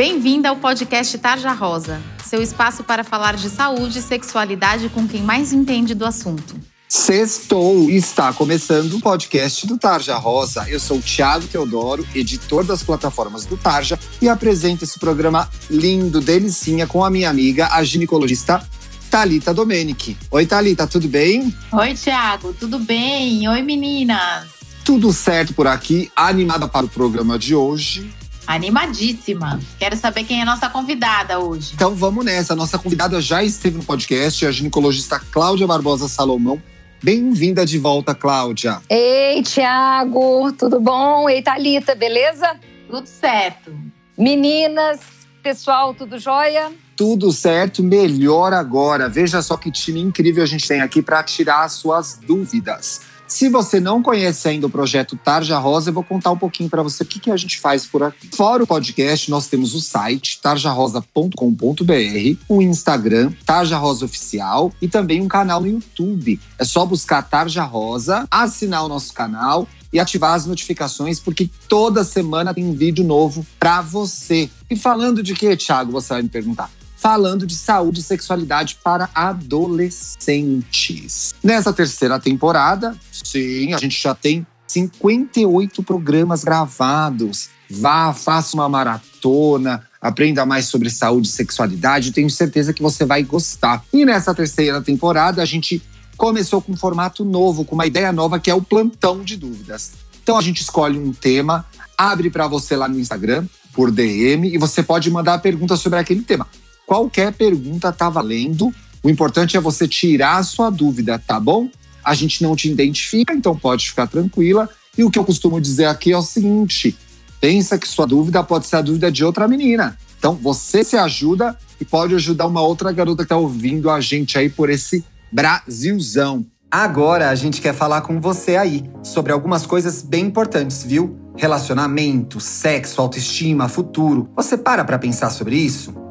Bem-vinda ao podcast Tarja Rosa, seu espaço para falar de saúde e sexualidade com quem mais entende do assunto. Sextou e está começando o podcast do Tarja Rosa. Eu sou o Thiago Teodoro, editor das plataformas do Tarja, e apresento esse programa lindo, delicinha, com a minha amiga, a ginecologista Talita Domenici. Oi, Talita, tudo bem? Oi, Thiago, tudo bem? Oi, meninas. Tudo certo por aqui, animada para o programa de hoje. Animadíssima. Quero saber quem é a nossa convidada hoje. Então vamos nessa. A nossa convidada já esteve no podcast, a ginecologista Cláudia Barbosa Salomão. Bem-vinda de volta, Cláudia. Ei, Tiago, tudo bom? Ei, Thalita, beleza? Tudo certo. Meninas, pessoal, tudo jóia? Tudo certo, melhor agora. Veja só que time incrível a gente tem aqui para tirar as suas dúvidas. Se você não conhece ainda o projeto Tarja Rosa, eu vou contar um pouquinho para você o que, que a gente faz por aqui. Fora o podcast, nós temos o site tarjarosa.com.br, o Instagram Tarja Rosa Oficial e também um canal no YouTube. É só buscar Tarja Rosa, assinar o nosso canal e ativar as notificações, porque toda semana tem um vídeo novo para você. E falando de que, Thiago, você vai me perguntar? Falando de saúde e sexualidade para adolescentes. Nessa terceira temporada, sim, a gente já tem 58 programas gravados. Vá, faça uma maratona, aprenda mais sobre saúde e sexualidade. Tenho certeza que você vai gostar. E nessa terceira temporada, a gente começou com um formato novo, com uma ideia nova que é o plantão de dúvidas. Então a gente escolhe um tema, abre para você lá no Instagram por DM e você pode mandar a pergunta sobre aquele tema. Qualquer pergunta tá valendo. O importante é você tirar a sua dúvida, tá bom? A gente não te identifica, então pode ficar tranquila. E o que eu costumo dizer aqui é o seguinte: pensa que sua dúvida pode ser a dúvida de outra menina. Então você se ajuda e pode ajudar uma outra garota que tá ouvindo a gente aí por esse Brasilzão. Agora a gente quer falar com você aí sobre algumas coisas bem importantes, viu? Relacionamento, sexo, autoestima, futuro. Você para pra pensar sobre isso?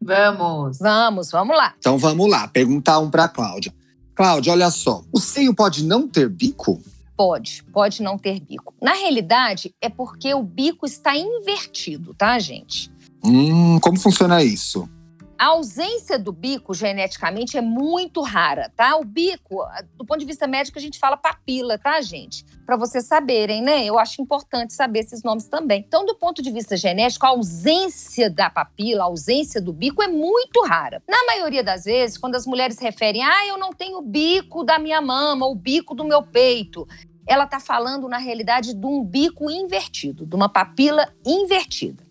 Vamos. Vamos, vamos lá. Então vamos lá, perguntar um para Cláudia. Cláudia, olha só, o seio pode não ter bico? Pode, pode não ter bico. Na realidade, é porque o bico está invertido, tá, gente? Hum, como funciona isso? A ausência do bico geneticamente é muito rara, tá? O bico, do ponto de vista médico, a gente fala papila, tá, gente? Para vocês saberem, né? Eu acho importante saber esses nomes também. Então, do ponto de vista genético, a ausência da papila, a ausência do bico é muito rara. Na maioria das vezes, quando as mulheres referem, ah, eu não tenho bico da minha mama, o bico do meu peito, ela está falando, na realidade, de um bico invertido, de uma papila invertida.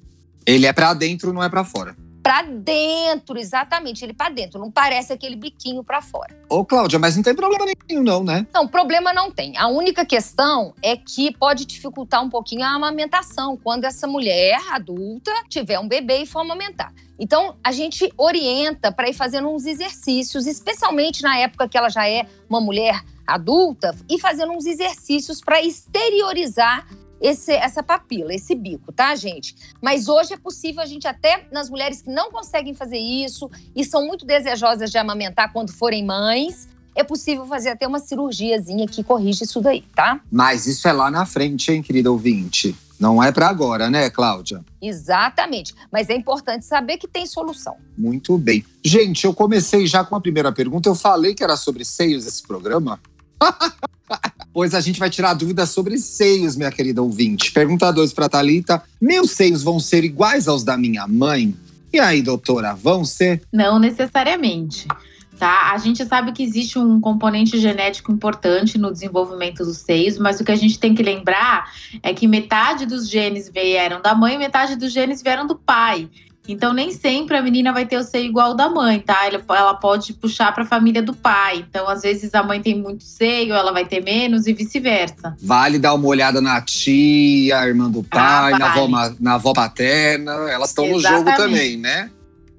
Ele é para dentro, não é para fora para dentro, exatamente, ele para dentro, não parece aquele biquinho para fora. Ô, Cláudia, mas não tem problema nenhum não, né? Não, problema não tem. A única questão é que pode dificultar um pouquinho a amamentação quando essa mulher adulta tiver um bebê e for amamentar. Então, a gente orienta para ir fazendo uns exercícios, especialmente na época que ela já é uma mulher adulta, e fazendo uns exercícios para exteriorizar esse, essa papila, esse bico, tá, gente? Mas hoje é possível a gente até nas mulheres que não conseguem fazer isso e são muito desejosas de amamentar quando forem mães, é possível fazer até uma cirurgiazinha que corrige isso daí, tá? Mas isso é lá na frente, hein, querida ouvinte? Não é para agora, né, Cláudia? Exatamente. Mas é importante saber que tem solução. Muito bem. Gente, eu comecei já com a primeira pergunta. Eu falei que era sobre seios esse programa. pois a gente vai tirar dúvidas sobre seios, minha querida ouvinte. Pergunta 2 para Talita: Meus seios vão ser iguais aos da minha mãe? E aí, doutora, vão ser? Não necessariamente. Tá? A gente sabe que existe um componente genético importante no desenvolvimento dos seios, mas o que a gente tem que lembrar é que metade dos genes vieram da mãe e metade dos genes vieram do pai. Então, nem sempre a menina vai ter o seio igual da mãe, tá? Ela pode puxar para a família do pai. Então, às vezes, a mãe tem muito seio, ela vai ter menos e vice-versa. Vale dar uma olhada na tia, irmã do pai, ah, na, avó, na avó paterna. Elas estão no jogo também, né?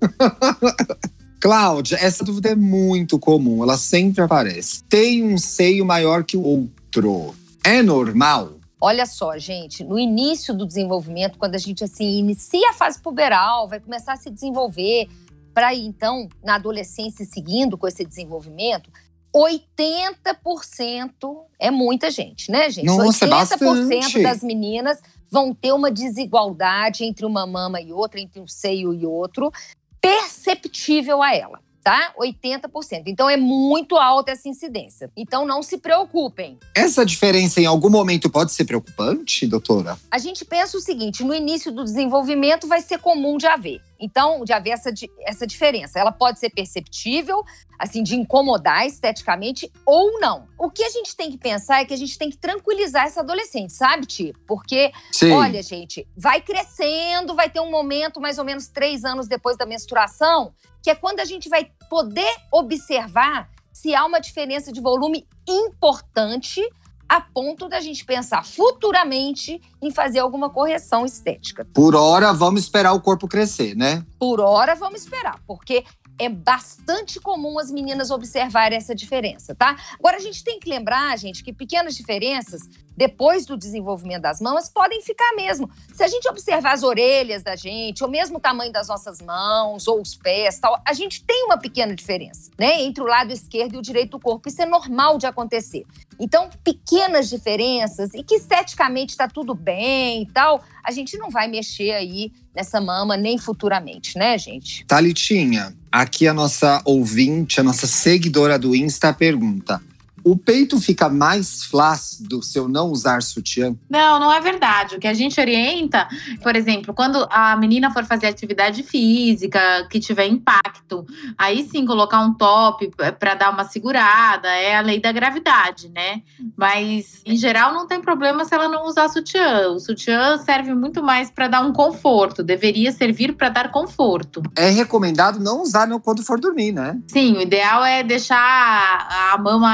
Cláudia, essa dúvida é muito comum, ela sempre aparece. Tem um seio maior que o outro. É normal? Olha só, gente, no início do desenvolvimento, quando a gente assim inicia a fase puberal, vai começar a se desenvolver, para então, na adolescência, seguindo com esse desenvolvimento, 80% é muita gente, né, gente? Nossa, 80% é das meninas vão ter uma desigualdade entre uma mama e outra, entre um seio e outro, perceptível a ela tá? 80%. Então é muito alta essa incidência. Então não se preocupem. Essa diferença em algum momento pode ser preocupante, doutora? A gente pensa o seguinte: no início do desenvolvimento vai ser comum de haver. Então, de haver essa, essa diferença. Ela pode ser perceptível, assim, de incomodar esteticamente ou não. O que a gente tem que pensar é que a gente tem que tranquilizar essa adolescente, sabe, Ti? Porque, Sim. olha, gente, vai crescendo, vai ter um momento, mais ou menos três anos depois da menstruação, que é quando a gente vai poder observar se há uma diferença de volume importante a ponto da gente pensar futuramente em fazer alguma correção estética. Por hora, vamos esperar o corpo crescer, né? Por hora, vamos esperar, porque é bastante comum as meninas observarem essa diferença, tá? Agora a gente tem que lembrar, gente, que pequenas diferenças depois do desenvolvimento das mamas podem ficar mesmo. Se a gente observar as orelhas da gente, ou mesmo o tamanho das nossas mãos ou os pés, tal, a gente tem uma pequena diferença, né, entre o lado esquerdo e o direito do corpo. Isso é normal de acontecer. Então, pequenas diferenças e que esteticamente está tudo bem e tal, a gente não vai mexer aí nessa mama nem futuramente, né, gente? Talitinha, aqui a nossa ouvinte, a nossa seguidora do Insta pergunta: o peito fica mais flácido se eu não usar sutiã? Não, não é verdade. O que a gente orienta, por exemplo, quando a menina for fazer atividade física que tiver impacto, aí sim colocar um top para dar uma segurada, é a lei da gravidade, né? Mas em geral não tem problema se ela não usar sutiã. O sutiã serve muito mais para dar um conforto, deveria servir para dar conforto. É recomendado não usar quando for dormir, né? Sim, o ideal é deixar a mama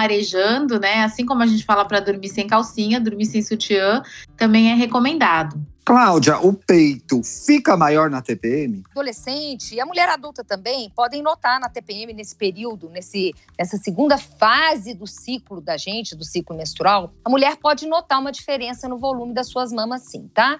né? Assim como a gente fala para dormir sem calcinha, dormir sem sutiã, também é recomendado. Cláudia, o peito fica maior na TPM? Adolescente e a mulher adulta também podem notar na TPM nesse período, nesse, nessa segunda fase do ciclo da gente, do ciclo menstrual, a mulher pode notar uma diferença no volume das suas mamas, sim, tá?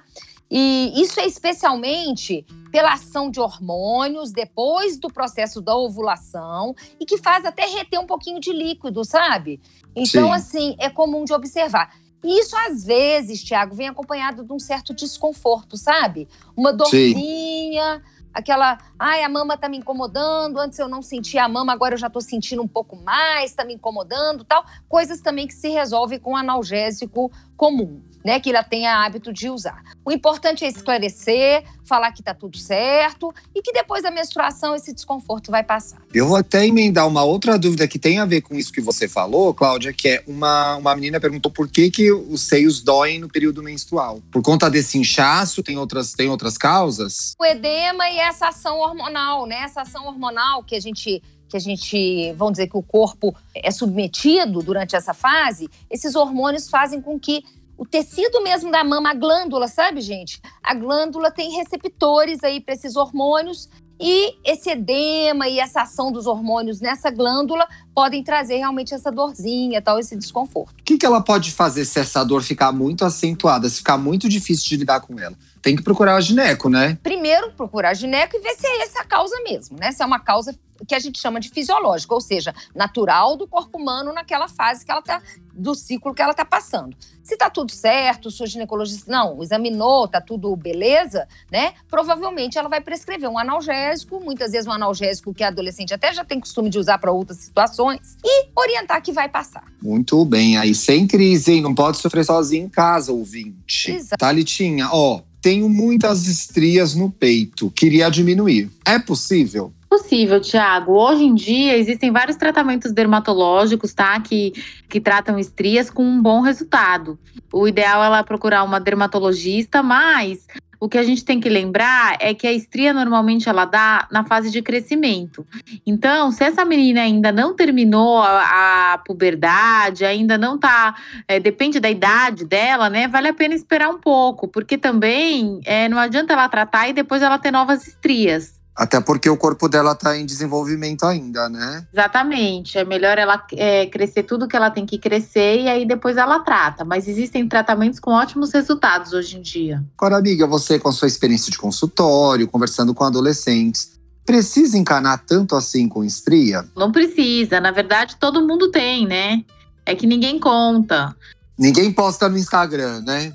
E isso é especialmente pela ação de hormônios depois do processo da ovulação e que faz até reter um pouquinho de líquido, sabe? Então, Sim. assim, é comum de observar. E isso, às vezes, Tiago, vem acompanhado de um certo desconforto, sabe? Uma dorzinha, Sim. aquela, ai, a mama tá me incomodando, antes eu não sentia a mama, agora eu já tô sentindo um pouco mais, tá me incomodando, tal. Coisas também que se resolvem com analgésico comum né, que ela tenha hábito de usar. O importante é esclarecer, falar que está tudo certo e que depois da menstruação esse desconforto vai passar. Eu vou até emendar uma outra dúvida que tem a ver com isso que você falou, Cláudia, que é uma, uma menina perguntou por que, que os seios doem no período menstrual. Por conta desse inchaço, tem outras, tem outras causas? O edema e essa ação hormonal, né? Essa ação hormonal que a gente que a gente, vamos dizer que o corpo é submetido durante essa fase, esses hormônios fazem com que o tecido mesmo da mama, a glândula, sabe, gente? A glândula tem receptores aí para esses hormônios e esse edema e essa ação dos hormônios nessa glândula podem trazer realmente essa dorzinha, tal, esse desconforto. O que, que ela pode fazer se essa dor ficar muito acentuada, se ficar muito difícil de lidar com ela? Tem que procurar a gineco, né? Primeiro, procurar a gineco e ver se é essa a causa mesmo, né? Se é uma causa que a gente chama de fisiológica, ou seja, natural do corpo humano naquela fase que ela está do ciclo que ela está passando. Se está tudo certo, o ginecologista não examinou, está tudo beleza, né? Provavelmente ela vai prescrever um analgésico, muitas vezes um analgésico que a adolescente até já tem costume de usar para outras situações, e orientar que vai passar. Muito bem, aí sem crise, hein? Não pode sofrer sozinho em casa, ouvinte. Exato. Thalitinha, ó, tenho muitas estrias no peito, queria diminuir. É possível? Possível, Tiago. Hoje em dia existem vários tratamentos dermatológicos, tá? Que, que tratam estrias com um bom resultado. O ideal é ela procurar uma dermatologista, mas o que a gente tem que lembrar é que a estria normalmente ela dá na fase de crescimento. Então, se essa menina ainda não terminou a, a puberdade, ainda não tá, é, depende da idade dela, né? Vale a pena esperar um pouco, porque também é, não adianta ela tratar e depois ela ter novas estrias. Até porque o corpo dela está em desenvolvimento ainda, né? Exatamente. É melhor ela é, crescer tudo que ela tem que crescer e aí depois ela trata. Mas existem tratamentos com ótimos resultados hoje em dia. Agora, amiga, você com a sua experiência de consultório, conversando com adolescentes, precisa encanar tanto assim com estria? Não precisa. Na verdade, todo mundo tem, né? É que ninguém conta. Ninguém posta no Instagram, né?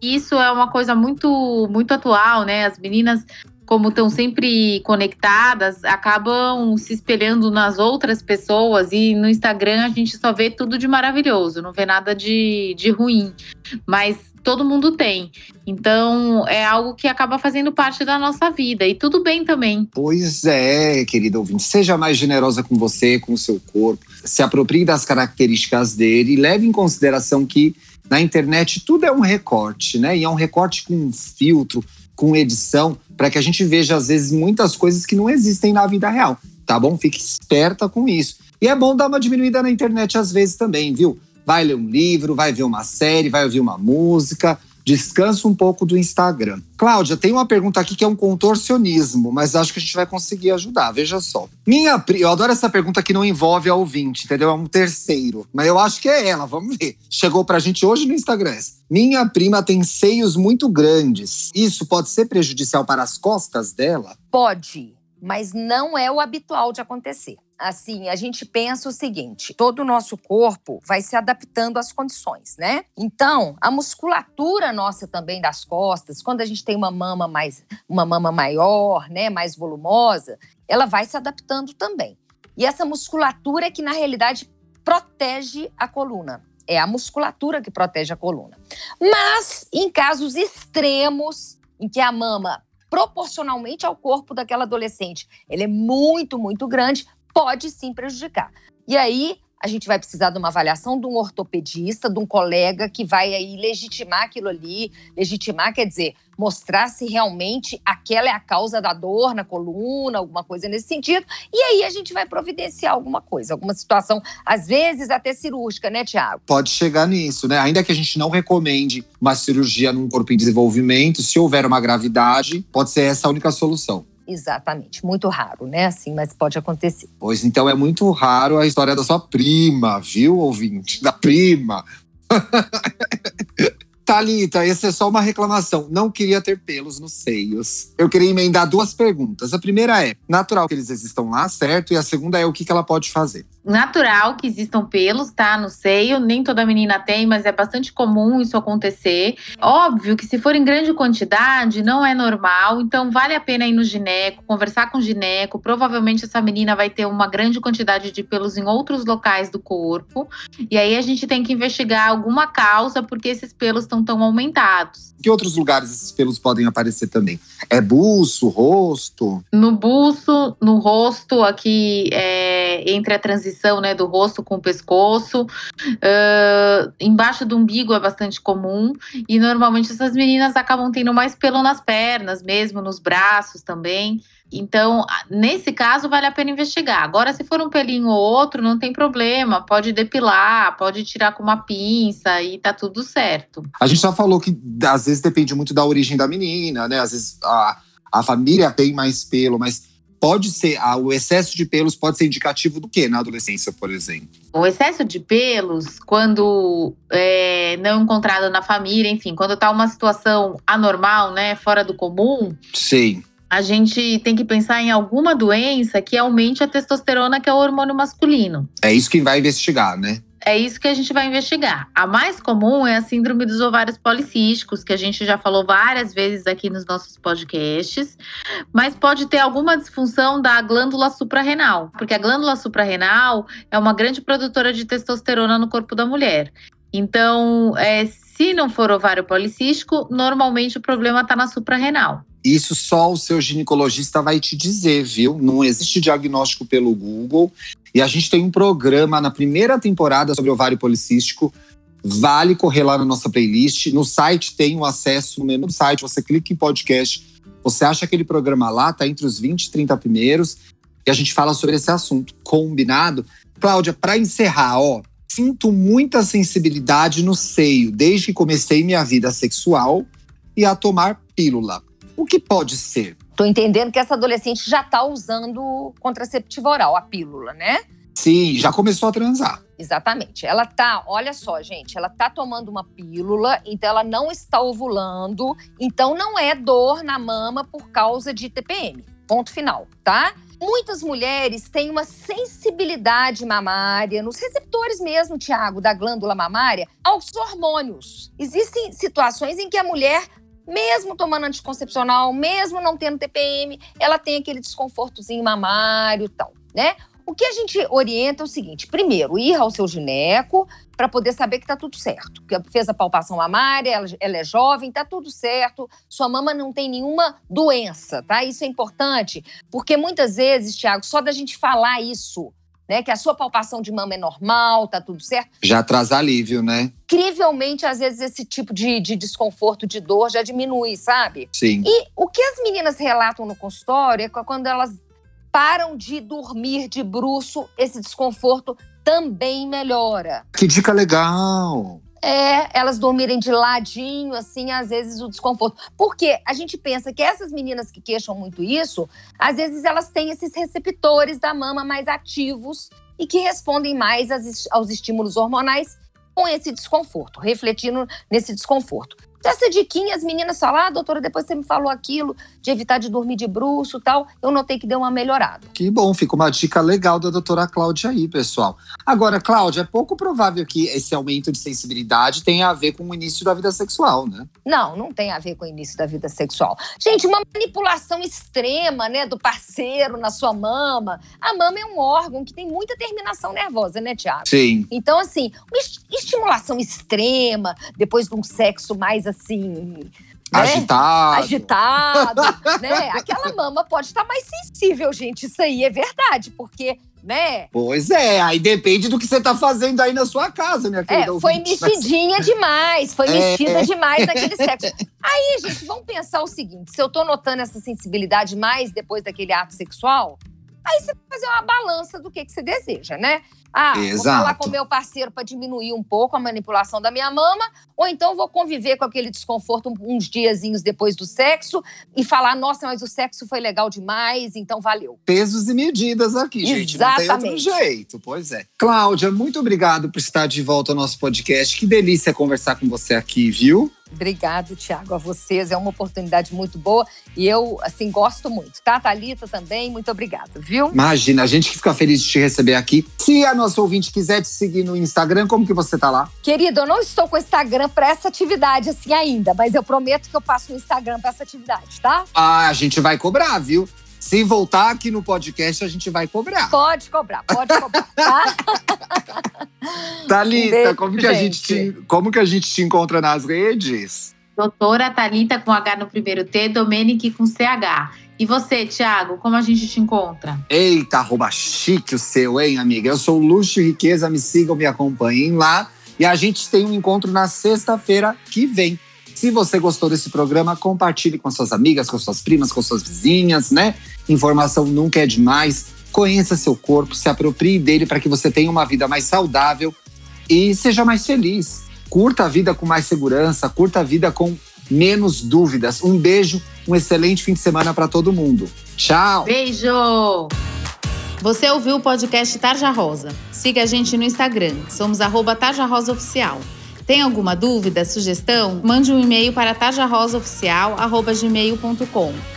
Isso é uma coisa muito, muito atual, né? As meninas, como estão sempre conectadas, acabam se espelhando nas outras pessoas e no Instagram a gente só vê tudo de maravilhoso, não vê nada de, de ruim. Mas todo mundo tem. Então, é algo que acaba fazendo parte da nossa vida. E tudo bem também. Pois é, querida ouvinte. Seja mais generosa com você, com o seu corpo. Se aproprie das características dele e leve em consideração que na internet tudo é um recorte, né? E é um recorte com filtro, com edição, para que a gente veja, às vezes, muitas coisas que não existem na vida real. Tá bom? Fique esperta com isso. E é bom dar uma diminuída na internet às vezes também, viu? Vai ler um livro, vai ver uma série, vai ouvir uma música, descansa um pouco do Instagram. Cláudia, tem uma pergunta aqui que é um contorcionismo, mas acho que a gente vai conseguir ajudar. Veja só. Minha eu adoro essa pergunta que não envolve a ouvinte, entendeu? É um terceiro. Mas eu acho que é ela, vamos ver. Chegou pra gente hoje no Instagram. Minha prima tem seios muito grandes. Isso pode ser prejudicial para as costas dela? Pode, mas não é o habitual de acontecer assim, a gente pensa o seguinte: todo o nosso corpo vai se adaptando às condições, né? Então, a musculatura nossa também das costas, quando a gente tem uma mama mais uma mama maior, né, mais volumosa, ela vai se adaptando também. E essa musculatura é que na realidade protege a coluna. É a musculatura que protege a coluna. Mas em casos extremos em que a mama proporcionalmente ao corpo daquela adolescente, ele é muito, muito grande, pode sim prejudicar. E aí a gente vai precisar de uma avaliação de um ortopedista, de um colega que vai aí legitimar aquilo ali, legitimar quer dizer, mostrar se realmente aquela é a causa da dor na coluna, alguma coisa nesse sentido, e aí a gente vai providenciar alguma coisa, alguma situação, às vezes até cirúrgica, né, Tiago? Pode chegar nisso, né? Ainda que a gente não recomende uma cirurgia num corpo em desenvolvimento, se houver uma gravidade, pode ser essa a única solução. Exatamente, muito raro, né? Assim, mas pode acontecer. Pois então é muito raro a história da sua prima, viu, ouvinte? Da prima. Talita, essa é só uma reclamação. Não queria ter pelos nos seios. Eu queria emendar duas perguntas. A primeira é: natural que eles existam lá, certo? E a segunda é o que, que ela pode fazer natural que existam pelos, tá? No seio. Nem toda menina tem, mas é bastante comum isso acontecer. Óbvio que se for em grande quantidade, não é normal. Então, vale a pena ir no gineco, conversar com o gineco. Provavelmente essa menina vai ter uma grande quantidade de pelos em outros locais do corpo. E aí a gente tem que investigar alguma causa porque esses pelos estão tão aumentados. Que outros lugares esses pelos podem aparecer também? É buço, rosto? No buço, no rosto, aqui é, entre a transição né, do rosto com o pescoço. Uh, embaixo do umbigo é bastante comum. E normalmente essas meninas acabam tendo mais pelo nas pernas mesmo, nos braços também. Então, nesse caso, vale a pena investigar. Agora, se for um pelinho ou outro, não tem problema. Pode depilar, pode tirar com uma pinça e tá tudo certo. A gente já falou que às vezes depende muito da origem da menina, né? Às vezes a, a família tem mais pelo, mas pode ser, o excesso de pelos pode ser indicativo do que na adolescência, por exemplo? O excesso de pelos, quando é, não encontrado na família, enfim, quando tá uma situação anormal, né, fora do comum. Sim a gente tem que pensar em alguma doença que aumente a testosterona, que é o hormônio masculino. É isso que vai investigar, né? É isso que a gente vai investigar. A mais comum é a síndrome dos ovários policísticos, que a gente já falou várias vezes aqui nos nossos podcasts, mas pode ter alguma disfunção da glândula suprarrenal, porque a glândula suprarrenal é uma grande produtora de testosterona no corpo da mulher. Então, é, se não for ovário policístico, normalmente o problema está na suprarrenal. Isso só o seu ginecologista vai te dizer, viu? Não existe diagnóstico pelo Google. E a gente tem um programa na primeira temporada sobre ovário policístico. Vale correr lá na nossa playlist. No site tem o um acesso, no menu do site, você clica em podcast. Você acha aquele programa lá, tá entre os 20 e 30 primeiros. E a gente fala sobre esse assunto. Combinado? Cláudia, para encerrar, ó, sinto muita sensibilidade no seio desde que comecei minha vida sexual e a tomar pílula. O que pode ser? Tô entendendo que essa adolescente já tá usando contraceptivo oral, a pílula, né? Sim, já começou a transar. Exatamente. Ela tá, olha só, gente, ela tá tomando uma pílula, então ela não está ovulando, então não é dor na mama por causa de TPM. Ponto final, tá? Muitas mulheres têm uma sensibilidade mamária, nos receptores mesmo, Tiago, da glândula mamária, aos hormônios. Existem situações em que a mulher mesmo tomando anticoncepcional, mesmo não tendo TPM, ela tem aquele desconfortozinho mamário e tal, né? O que a gente orienta é o seguinte: primeiro, ir ao seu gineco para poder saber que tá tudo certo. Que fez a palpação mamária, ela, ela, é jovem, tá tudo certo, sua mama não tem nenhuma doença, tá? Isso é importante, porque muitas vezes, Tiago, só da gente falar isso, né? Que a sua palpação de mama é normal, tá tudo certo. Já traz alívio, né? Incrivelmente, às vezes, esse tipo de, de desconforto, de dor já diminui, sabe? Sim. E o que as meninas relatam no consultório é quando elas param de dormir de bruço, esse desconforto também melhora. Que dica legal! É, elas dormirem de ladinho, assim, às vezes o desconforto. Porque a gente pensa que essas meninas que queixam muito isso, às vezes elas têm esses receptores da mama mais ativos e que respondem mais aos estímulos hormonais com esse desconforto, refletindo nesse desconforto. Essa diquinha, as meninas falam, ah, doutora, depois você me falou aquilo de evitar de dormir de bruxo tal. Eu notei que deu uma melhorada. Que bom, fica uma dica legal da doutora Cláudia aí, pessoal. Agora, Cláudia, é pouco provável que esse aumento de sensibilidade tenha a ver com o início da vida sexual, né? Não, não tem a ver com o início da vida sexual. Gente, uma manipulação extrema, né, do parceiro na sua mama. A mama é um órgão que tem muita terminação nervosa, né, Tiago? Sim. Então, assim, uma estimulação extrema depois de um sexo mais assim. Né? Agitado. Agitado, né? Aquela mama pode estar mais sensível, gente. Isso aí é verdade, porque né? Pois é, aí depende do que você tá fazendo aí na sua casa, minha querida. É, foi mexidinha demais, foi é. mexida demais naquele sexo. Aí, gente, vamos pensar o seguinte: se eu tô notando essa sensibilidade mais depois daquele ato sexual, aí você vai fazer uma balança do que, que você deseja, né? Ah, Exato. vou falar com o meu parceiro para diminuir um pouco a manipulação da minha mama, ou então vou conviver com aquele desconforto uns diazinhos depois do sexo e falar, nossa, mas o sexo foi legal demais, então valeu. Pesos e medidas aqui, gente, Exatamente. não tem outro jeito, pois é. Cláudia, muito obrigado por estar de volta ao nosso podcast. Que delícia conversar com você aqui, viu? Obrigado, Tiago, a vocês. É uma oportunidade muito boa e eu, assim, gosto muito, tá? Thalita também, muito obrigada, viu? Imagina, a gente que fica feliz de te receber aqui. Se a nossa ouvinte quiser te seguir no Instagram, como que você tá lá? Querido, eu não estou com o Instagram para essa atividade assim ainda, mas eu prometo que eu passo no Instagram para essa atividade, tá? Ah, a gente vai cobrar, viu? Se voltar aqui no podcast, a gente vai cobrar. Pode cobrar, pode cobrar, tá? Thalita, como que, a gente te, como que a gente te encontra nas redes? Doutora Thalita com H no primeiro T, Domenic com CH. E você, Thiago, como a gente te encontra? Eita, arroba chique o seu, hein, amiga? Eu sou Luxo e Riqueza, me sigam, me acompanhem lá. E a gente tem um encontro na sexta-feira que vem. Se você gostou desse programa, compartilhe com suas amigas, com suas primas, com suas vizinhas, né? Informação nunca é demais. Conheça seu corpo, se aproprie dele para que você tenha uma vida mais saudável e seja mais feliz. Curta a vida com mais segurança, curta a vida com menos dúvidas. Um beijo, um excelente fim de semana para todo mundo. Tchau! Beijo! Você ouviu o podcast Tarja Rosa? Siga a gente no Instagram, somos arroba Tarja Rosa Oficial. Tem alguma dúvida, sugestão? Mande um e-mail para tarjarosaoficial.gmail.com